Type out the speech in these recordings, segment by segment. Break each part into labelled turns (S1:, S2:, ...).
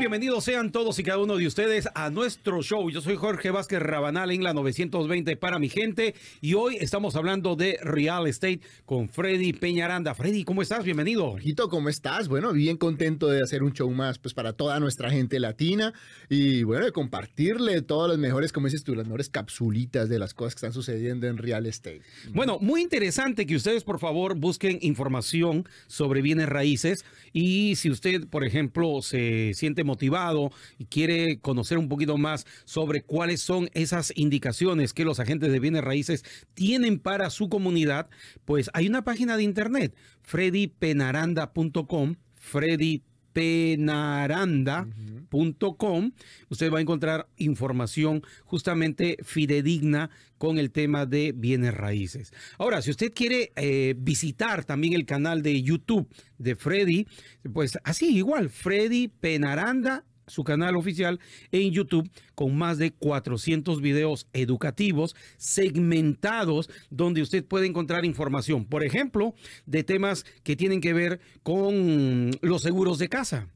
S1: Bienvenidos sean todos y cada uno de ustedes a nuestro show. Yo soy Jorge Vázquez Rabanal en la 920 para mi gente y hoy estamos hablando de real estate con Freddy Peñaranda. Freddy, ¿cómo estás? Bienvenido.
S2: Jorgito, ¿cómo estás? Bueno, bien contento de hacer un show más pues para toda nuestra gente latina y bueno, de compartirle todas las mejores, como dices tú, las mejores capsulitas de las cosas que están sucediendo en real estate.
S1: Bueno, muy interesante que ustedes por favor busquen información sobre bienes raíces y si usted, por ejemplo, se siente motivado y quiere conocer un poquito más sobre cuáles son esas indicaciones que los agentes de bienes raíces tienen para su comunidad, pues hay una página de internet, freddypenaranda.com, freddypenaranda.com. Usted va a encontrar información justamente fidedigna con el tema de bienes raíces. Ahora, si usted quiere eh, visitar también el canal de YouTube de Freddy, pues así igual, Freddy Penaranda su canal oficial en YouTube con más de 400 videos educativos segmentados donde usted puede encontrar información, por ejemplo, de temas que tienen que ver con los seguros de casa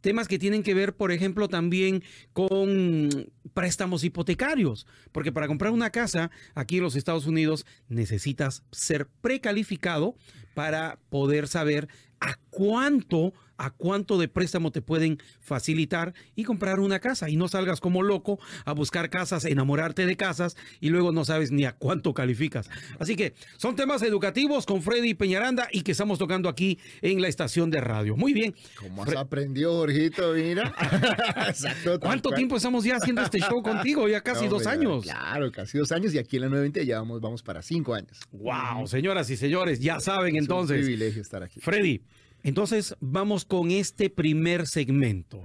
S1: temas que tienen que ver, por ejemplo, también con préstamos hipotecarios, porque para comprar una casa aquí en los Estados Unidos necesitas ser precalificado para poder saber a cuánto a cuánto de préstamo te pueden facilitar y comprar una casa y no salgas como loco a buscar casas, enamorarte de casas y luego no sabes ni a cuánto calificas. Así que son temas educativos con Freddy Peñaranda y que estamos tocando aquí en la estación de radio. Muy bien.
S2: ¿Cómo has aprendido, Jorgito? Mira.
S1: Exacto. ¿Cuánto tiempo estamos ya haciendo este show contigo? Ya casi dos años.
S2: Claro, casi dos años y aquí en la 920 ya vamos, vamos para cinco años.
S1: Wow, señoras y señores, ya saben
S2: Es
S1: entonces.
S2: Un privilegio estar aquí.
S1: Freddy, entonces vamos con este primer segmento,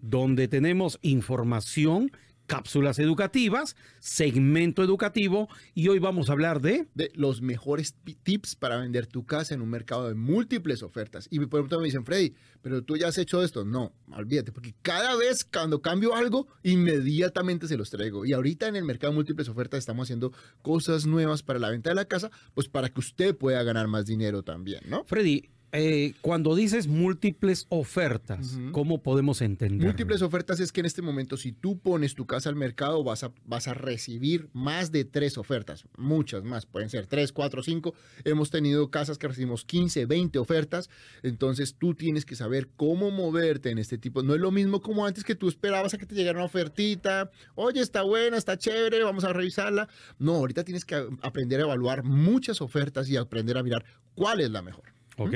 S1: donde tenemos información, cápsulas educativas, segmento educativo, y hoy vamos a hablar de...
S2: de los mejores tips para vender tu casa en un mercado de múltiples ofertas. Y por ejemplo me dicen, Freddy, pero tú ya has hecho esto. No, olvídate, porque cada vez cuando cambio algo, inmediatamente se los traigo. Y ahorita en el mercado de múltiples ofertas estamos haciendo cosas nuevas para la venta de la casa, pues para que usted pueda ganar más dinero también, ¿no?
S1: Freddy, eh, cuando dices múltiples ofertas, ¿cómo podemos entender?
S2: Múltiples ofertas es que en este momento, si tú pones tu casa al mercado, vas a, vas a recibir más de tres ofertas, muchas más, pueden ser tres, cuatro, cinco. Hemos tenido casas que recibimos 15, 20 ofertas, entonces tú tienes que saber cómo moverte en este tipo. No es lo mismo como antes que tú esperabas a que te llegara una ofertita, oye, está buena, está chévere, vamos a revisarla. No, ahorita tienes que aprender a evaluar muchas ofertas y aprender a mirar cuál es la mejor.
S1: Ok.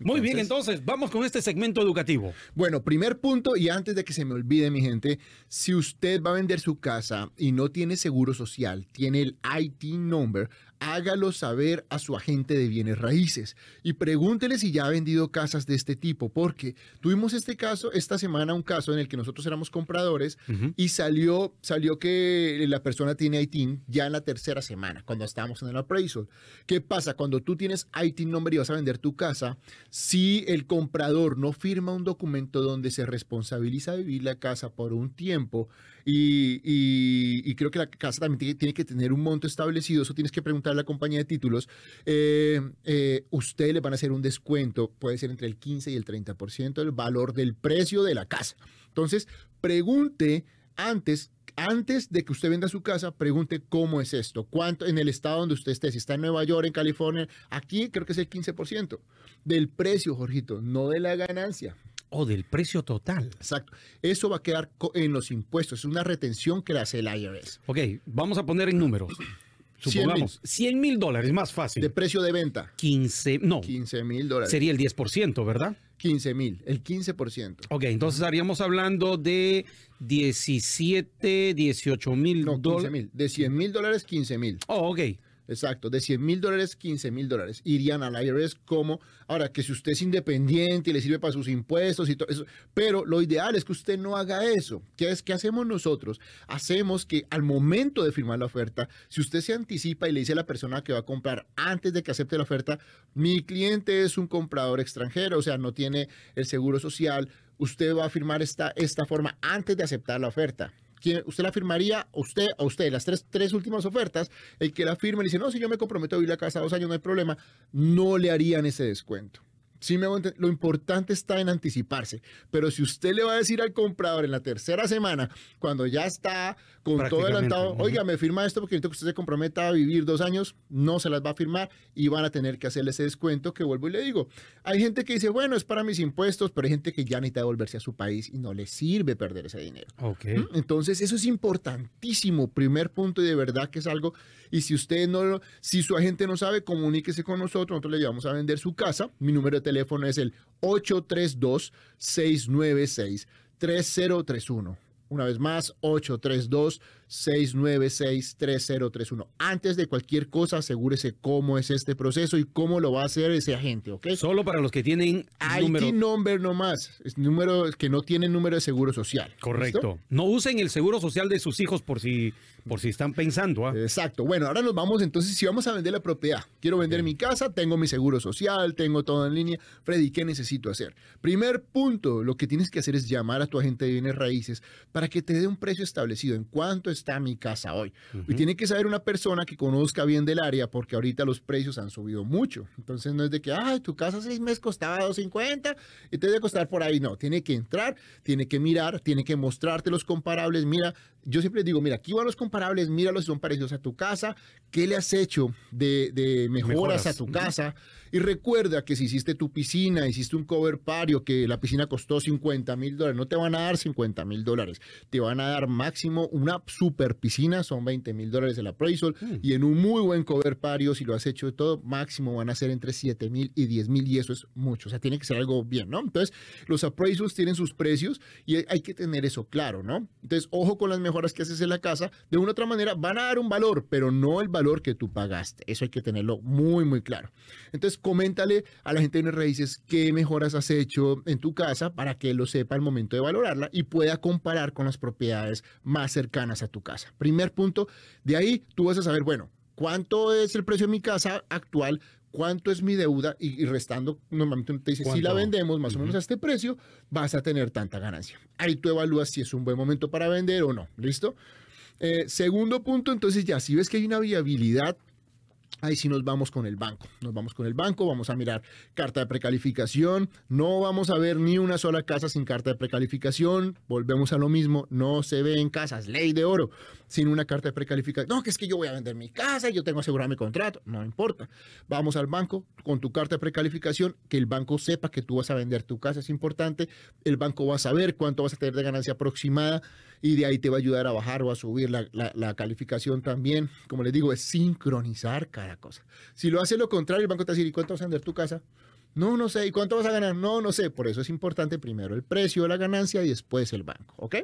S1: Muy bien, entonces vamos con este segmento educativo.
S2: Bueno, primer punto, y antes de que se me olvide, mi gente, si usted va a vender su casa y no tiene seguro social, tiene el IT number, hágalo saber a su agente de bienes raíces y pregúntele si ya ha vendido casas de este tipo, porque tuvimos este caso, esta semana, un caso en el que nosotros éramos compradores y salió, salió que la persona tiene ITIN ya en la tercera semana, cuando estábamos en el appraisal. ¿Qué pasa? Cuando tú tienes ITIN number y vas a vender tu casa, si el comprador no firma un documento donde se responsabiliza de vivir la casa por un tiempo y, y- y creo que la casa también tiene que tener un monto establecido, eso tienes que preguntar a la compañía de títulos, eh, eh, ustedes le van a hacer un descuento, puede ser entre el 15 y el 30% del valor del precio de la casa. Entonces, pregunte antes antes de que usted venda su casa, pregunte cómo es esto, cuánto en el estado donde usted esté, si está en Nueva York, en California, aquí creo que es el 15% del precio, Jorgito, no de la ganancia.
S1: O del precio total.
S2: Exacto. Eso va a quedar en los impuestos, es una retención que le hace el IRS.
S1: Ok, vamos a poner en números.
S2: 100
S1: Supongamos, 100 mil dólares, más fácil.
S2: De precio de venta,
S1: 15, no,
S2: 15 mil dólares.
S1: sería el 10%, ¿verdad?
S2: 15 mil, el 15%.
S1: Ok, entonces estaríamos hablando de 17, 18 mil
S2: No, 15
S1: dólares.
S2: mil. De 100 mil dólares, 15 mil.
S1: Oh, ok.
S2: Exacto, de 100 mil dólares, 15 mil dólares. Irían al IRS como, ahora que si usted es independiente y le sirve para sus impuestos y todo eso, pero lo ideal es que usted no haga eso. ¿Qué es que hacemos nosotros? Hacemos que al momento de firmar la oferta, si usted se anticipa y le dice a la persona que va a comprar antes de que acepte la oferta, mi cliente es un comprador extranjero, o sea, no tiene el seguro social, usted va a firmar esta, esta forma antes de aceptar la oferta. ¿Quién- ¿Usted la firmaría? Usted, a usted, las tres, tres últimas ofertas, el que la firme le dice, no, si yo me comprometo a vivir la casa dos años, no hay problema, no le harían ese descuento. Sí me lo importante está en anticiparse. Pero si usted le va a decir al comprador en la tercera semana, cuando ya está con todo adelantado, oiga, me firma esto porque necesito que usted se comprometa a vivir dos años, no se las va a firmar y van a tener que hacerle ese descuento que vuelvo y le digo. Hay gente que dice, bueno, es para mis impuestos, pero hay gente que ya necesita devolverse a su país y no le sirve perder ese dinero.
S1: Ok.
S2: ¿Mm? Entonces, eso es importantísimo, primer punto, y de verdad que es algo, y si usted no, si su agente no sabe, comuníquese con nosotros, nosotros le llevamos a vender su casa. Mi número de teléfono es el 832-696-3031. Una vez más, 832-696-3031. Antes de cualquier cosa, asegúrese cómo es este proceso y cómo lo va a hacer ese agente, ¿ok?
S1: Solo para los que tienen
S2: ID
S1: número.
S2: number nomás, es número que no tiene número de seguro social. ¿listo?
S1: Correcto. No usen el seguro social de sus hijos por si, por si están pensando. ¿ah?
S2: Exacto. Bueno, ahora nos vamos entonces, si vamos a vender la propiedad, quiero vender mi casa, tengo mi seguro social, tengo todo en línea. Freddy, ¿qué necesito hacer? Primer punto, lo que tienes que hacer es llamar a tu agente de bienes raíces para que te dé un precio establecido en cuánto está mi casa hoy. Y tiene que saber una persona que conozca bien del área porque ahorita los precios han subido mucho. Entonces no es de que, ay, tu casa seis meses costaba 250 y te debe costar por ahí. No, tiene que entrar, tiene que mirar, tiene que mostrarte los comparables. Mira, yo siempre digo, mira, aquí van los comparables, míralos si son parecidos a tu casa, qué le has hecho de, de mejoras,
S1: Mejoras.
S2: a tu casa. Y recuerda que si hiciste tu piscina, hiciste un cover patio, que la piscina costó 50 mil dólares, no te van a dar 50 mil dólares, te van a dar máximo una super piscina, son 20 mil dólares el appraisal, y en un muy buen cover patio, si lo has hecho de todo, máximo van a ser entre 7 mil y 10 mil, y eso es mucho, o sea, tiene que ser algo bien, ¿no? Entonces, los appraisals tienen sus precios y hay- hay que tener eso claro, ¿no? Entonces, ojo con las mejoras que haces en la casa, de una u otra manera van a dar un valor, pero no el valor que tú pagaste, eso hay que tenerlo muy, muy claro. Entonces, coméntale a la gente de raíces qué mejoras has hecho en tu casa para que lo sepa al momento de valorarla y pueda comparar con las propiedades más cercanas a tu casa. Primer punto, de ahí tú vas a saber, bueno, cuánto es el precio de mi casa actual, cuánto es mi deuda y, restando, normalmente te dice, si la vendemos más o menos a este precio, vas a tener tanta ganancia. Ahí tú evalúas si es un buen momento para vender o no, ¿listo? Eh, segundo punto, entonces ya, si ves que hay una viabilidad Ahí sí nos vamos con el banco. Nos vamos con el banco, vamos a mirar carta de precalificación. No vamos a ver ni una sola casa sin carta de precalificación. Volvemos a lo mismo. No se ve en casas, ley de oro, sin una carta de precalificación. No, que es que yo voy a vender mi casa, yo tengo asegurado mi contrato. No importa. Vamos al banco con tu carta de precalificación, que el banco sepa que tú vas a vender tu casa. Es importante. El banco va a saber cuánto vas a tener de ganancia aproximada y de ahí te va a ayudar a bajar o a subir la, la- la calificación también. Como les digo, es sincronizar cada cosa. Si lo hace lo contrario, el banco te va a decir, ¿y cuánto vas a vender tu casa? No, no sé. ¿Y cuánto vas a ganar? No, no sé. Por eso es importante primero el precio la ganancia y después el banco. ¿Ok?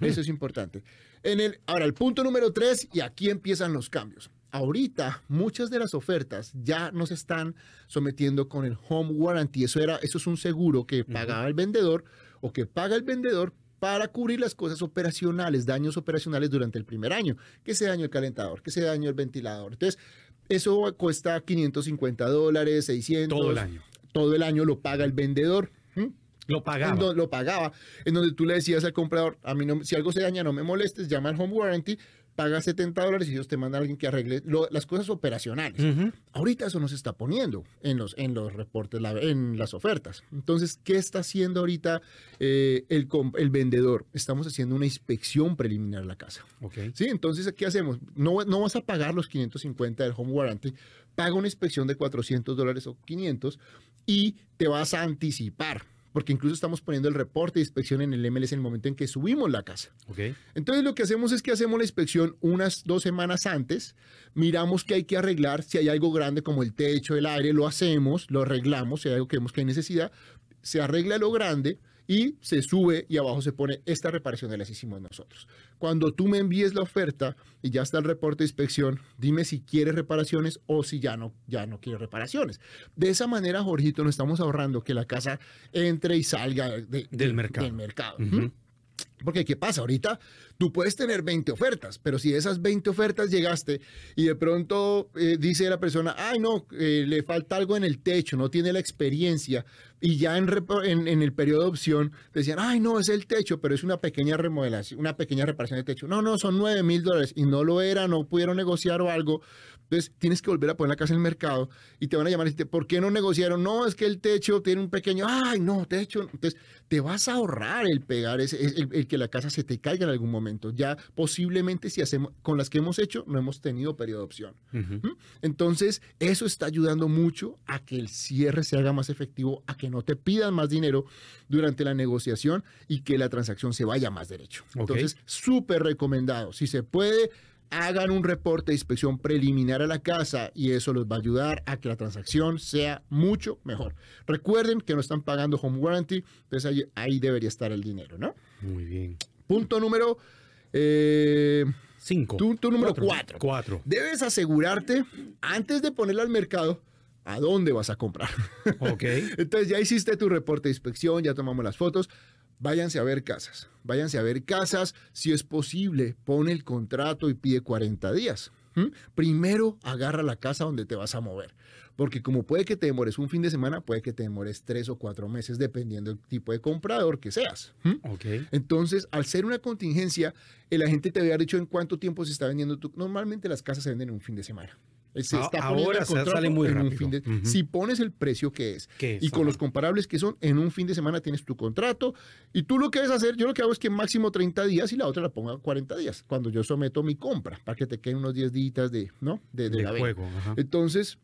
S2: Eso es importante. En el, ahora, el punto número tres, y aquí empiezan los cambios. Ahorita, muchas de las ofertas ya nos están sometiendo con el home warranty. Eso, era, eso es un seguro que pagaba el vendedor o que paga el vendedor para cubrir las cosas operacionales, daños operacionales durante el primer año. Que se dañó el calentador, que se dañó el ventilador. Entonces, eso cuesta 550 dólares, 600.
S1: Todo el año.
S2: Todo el año lo paga el vendedor. ¿Mm?
S1: Lo pagaba.
S2: donde lo pagaba, en donde tú le decías al comprador, a mí no, si algo se daña, no me molestes, llama al home warranty, paga 70 dólares y ellos te mandan a alguien que arregle lo- las cosas operacionales. Ahorita eso no se está poniendo en los, en los reportes, la- en las ofertas. Entonces, ¿qué está haciendo ahorita eh, el, vendedor? Estamos haciendo una inspección preliminar a la casa. Sí, entonces, ¿qué hacemos? No, no vas a pagar los 550 del home warranty, paga una inspección de 400 dólares o 500 y te vas a anticipar, porque incluso estamos poniendo el reporte de inspección en el MLS en el momento en que subimos la casa.
S1: Ok.
S2: Entonces lo que hacemos es que hacemos la inspección unas dos semanas antes, miramos qué hay que arreglar, si hay algo grande como el techo, el aire, lo hacemos, lo arreglamos, si hay algo que vemos que hay necesidad, se arregla lo grande y se sube y abajo se pone esta reparación de las hicimos nosotros. Cuando tú me envíes la oferta y ya está el reporte de inspección, dime si quieres reparaciones o si ya no, ya no quieres reparaciones. De esa manera, Jorgito, nos estamos ahorrando que la casa entre y salga de-
S1: Del mercado.
S2: Del mercado. Porque, ¿qué pasa? Ahorita tú puedes tener 20 ofertas, pero si esas 20 ofertas llegaste y de pronto eh, dice la persona, ay, no, eh, le falta algo en el techo, no tiene la experiencia y ya en, en, en, el periodo de opción decían, ay, no, es el techo, pero es una pequeña remodelación, una pequeña reparación de techo. No, no, son 9 mil dólares y no lo era, no pudieron negociar o algo. Entonces tienes que volver a poner la casa en el mercado y te van a llamar y decirte, ¿por qué no negociaron? No, es que el techo tiene un pequeño, ay, no, techo. Entonces te vas a ahorrar el pegar, ese, el, que la casa se te caiga en algún momento. Ya posiblemente si hacemos, con las que hemos hecho, no hemos tenido periodo de opción. ¿Mm? Entonces eso está ayudando mucho a que el cierre se haga más efectivo, a que no te pidan más dinero durante la negociación y que la transacción se vaya más derecho. Entonces, súper recomendado. Si se puede hagan un reporte de inspección preliminar a la casa y eso les va a ayudar a que la transacción sea mucho mejor. Recuerden que no están pagando home warranty, entonces ahí, debería estar el dinero, ¿no?
S1: Muy bien.
S2: Punto número... Eh,
S1: Cinco.
S2: Punto número cuatro.
S1: Cuatro.
S2: Debes asegurarte, antes de ponerla al mercado, a dónde vas a comprar.
S1: Ok.
S2: Entonces ya hiciste tu reporte de inspección, ya tomamos las fotos váyanse a ver casas, váyanse a ver casas, si es posible, pone el contrato y pide 40 días. Primero agarra la casa donde te vas a mover, porque como puede que te demores un fin de semana, puede que te demores tres o cuatro meses, dependiendo del tipo de comprador que seas. Entonces, al ser una contingencia, el agente te había dicho en cuánto tiempo se está vendiendo. Tu... Normalmente las casas se venden en un fin de semana.
S1: Se está Ahora sale muy rápido.
S2: Si pones el precio que es y con los comparables que son, en un fin de semana tienes tu contrato y tú lo que debes hacer, yo lo que hago es que máximo 30 días y la otra la pongo a 40 días, cuando yo someto mi compra, para que te queden unos 10 días de, ¿no?
S1: de, de, juego.
S2: Entonces,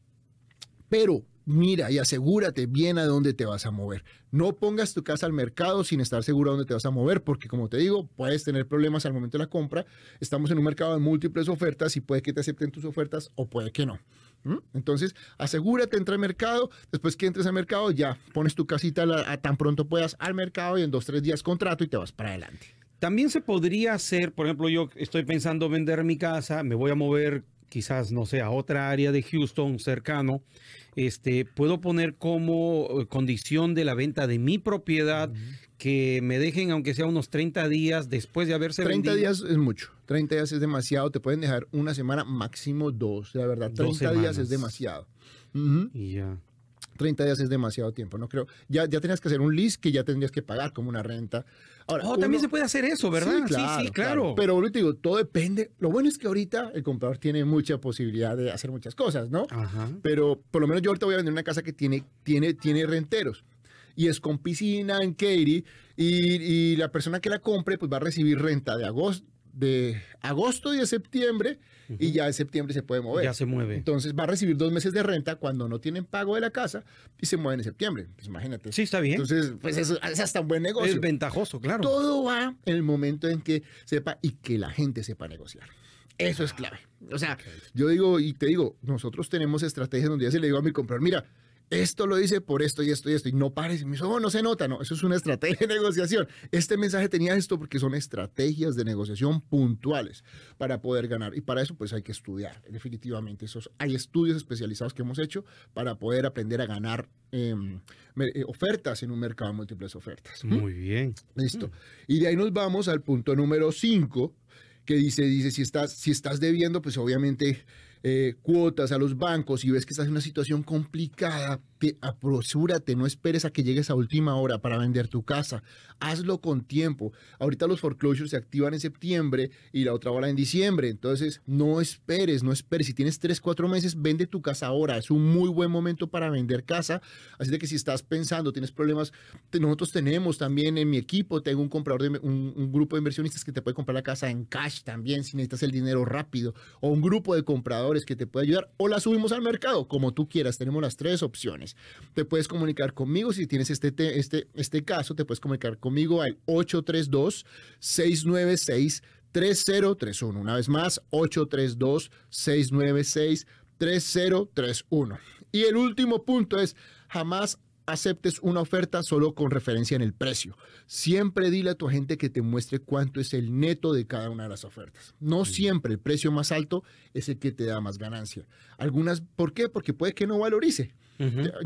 S2: pero mira y asegúrate bien a dónde te vas a mover. No pongas tu casa al mercado sin estar seguro a dónde te vas a mover, porque como te digo, puedes tener problemas al momento de la compra. Estamos en un mercado de múltiples ofertas y puede que te acepten tus ofertas o puede que no. Entonces, asegúrate, entra al mercado. Después que entres al mercado, ya pones tu casita a tan pronto puedas al mercado y en dos, tres días contrato y te vas para adelante.
S1: También se podría hacer, por ejemplo, yo estoy pensando vender mi casa, me voy a mover quizás, no sé, a otra área de Houston cercano, este, puedo poner como eh, condición de la venta de mi propiedad que me dejen, aunque sea unos 30 días después de haberse
S2: 30 días es mucho, 30 días es demasiado, te pueden dejar una semana, máximo dos, la verdad, 30 días es demasiado.
S1: Y ya.
S2: 30 días es demasiado tiempo, no creo. Ya, ya tenías que hacer un list que ya tendrías que pagar como una renta.
S1: Ahora, oh, también se puede hacer eso, ¿verdad?
S2: Sí, claro. claro. Pero ahorita digo, todo depende. Lo bueno es que ahorita el comprador tiene mucha posibilidad de hacer muchas cosas, ¿no?
S1: Ajá.
S2: Pero por lo menos yo ahorita voy a vender una casa que tiene, tiene, tiene renteros y es con piscina en Katy y, y, la persona que la compre pues va a recibir renta de agosto, de agosto y de septiembre y ya en septiembre se puede mover.
S1: Ya se mueve.
S2: Entonces va a recibir dos meses de renta cuando no tienen pago de la casa y se mueven en septiembre. Pues imagínate.
S1: Sí, está bien.
S2: Entonces, pues eso es hasta un buen negocio.
S1: Es ventajoso, claro.
S2: Todo va en el momento en que sepa y que la gente sepa negociar. Eso es clave. O sea, yo digo y te digo, nosotros tenemos estrategias donde ya se le digo a mi comprador, mira, esto lo dice por esto y esto y esto, y no pares, me oh, no se nota, no, eso es una estrategia de negociación. Este mensaje tenía esto porque son estrategias de negociación puntuales para poder ganar, y para eso pues hay que estudiar, definitivamente. Esos, hay estudios especializados que hemos hecho para poder aprender a ganar em, eh, ofertas en un mercado de múltiples ofertas.
S1: Muy bien.
S2: Listo. Y de ahí nos vamos al punto número 5, que dice, dice, si estás, si estás debiendo, pues obviamente eh, cuotas a los bancos y ves que estás en una situación complicada, te apresúrate, no esperes a que llegues a última hora para vender tu casa. Hazlo con tiempo. Ahorita los foreclosures se activan en septiembre y la otra hora en diciembre. Entonces, no esperes, no esperes. Si tienes 3, 4 meses, vende tu casa ahora. Es un muy buen momento para vender casa. Así de que si estás pensando, tienes problemas, nosotros tenemos también en mi equipo, tengo un comprador de un, un grupo de inversionistas que te puede comprar la casa en cash también si necesitas el dinero rápido. O un grupo de compradores que te puede ayudar o la subimos al mercado, como tú quieras. Tenemos las tres opciones. Te puedes comunicar conmigo si tienes este, este, este caso, te puedes comunicar conmigo al 832-696. 3031. Una vez más, 832-696-3031. Y el último punto es, jamás aceptes una oferta solo con referencia en el precio. Siempre dile a tu agente que te muestre cuánto es el neto de cada una de las ofertas. No siempre el precio más alto es el que te da más ganancia. Algunas, ¿por qué? Porque puede que no valorice.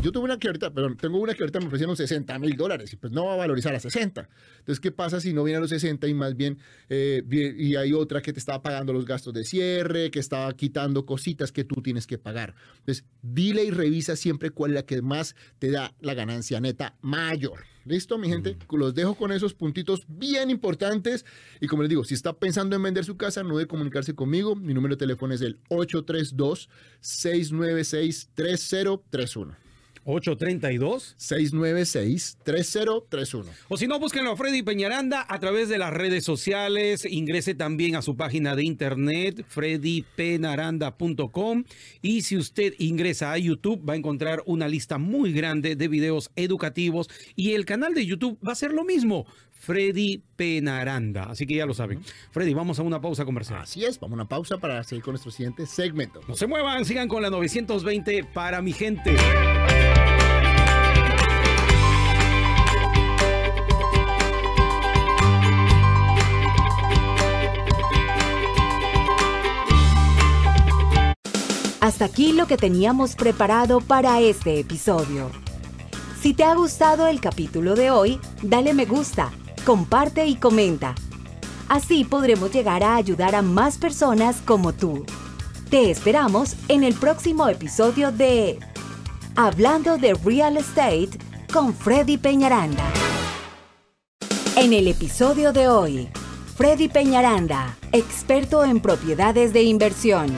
S2: Yo tuve una que ahorita, tengo una que ahorita me ofrecieron 60 mil dólares y pues no va a valorizar a 60. Entonces, ¿qué pasa si no viene a los 60 y más bien, eh, y hay otra que te estaba pagando los gastos de cierre, que estaba quitando cositas que tú tienes que pagar? Entonces, dile y revisa siempre cuál es la que más te da la ganancia neta mayor. ¿Listo, mi gente? Los dejo con esos puntitos bien importantes. Y como les digo, si está pensando en vender su casa, no debe comunicarse conmigo. Mi número de teléfono es el 832-696-3031.
S1: 832
S2: 696-3031.
S1: O si no, búsquenlo a Freddy Peñaranda a través de las redes sociales. Ingrese también a su página de internet, freddypenaranda.com. Y si usted ingresa a YouTube, va a encontrar una lista muy grande de videos educativos. Y el canal de YouTube va a ser lo mismo. Freddy Penaranda. Así que ya lo saben. Freddy, vamos a una pausa comercial.
S2: Así es, vamos a una pausa para seguir con nuestro siguiente segmento.
S1: No se muevan, sigan con la 920 para mi gente.
S3: Hasta aquí lo que teníamos preparado para este episodio. Si te ha gustado el capítulo de hoy, dale me gusta, comparte y comenta. Así podremos llegar a ayudar a más personas como tú. Te esperamos en el próximo episodio de Hablando de Real Estate con Freddy Peñaranda. En el episodio de hoy, Freddy Peñaranda, experto en propiedades de inversión.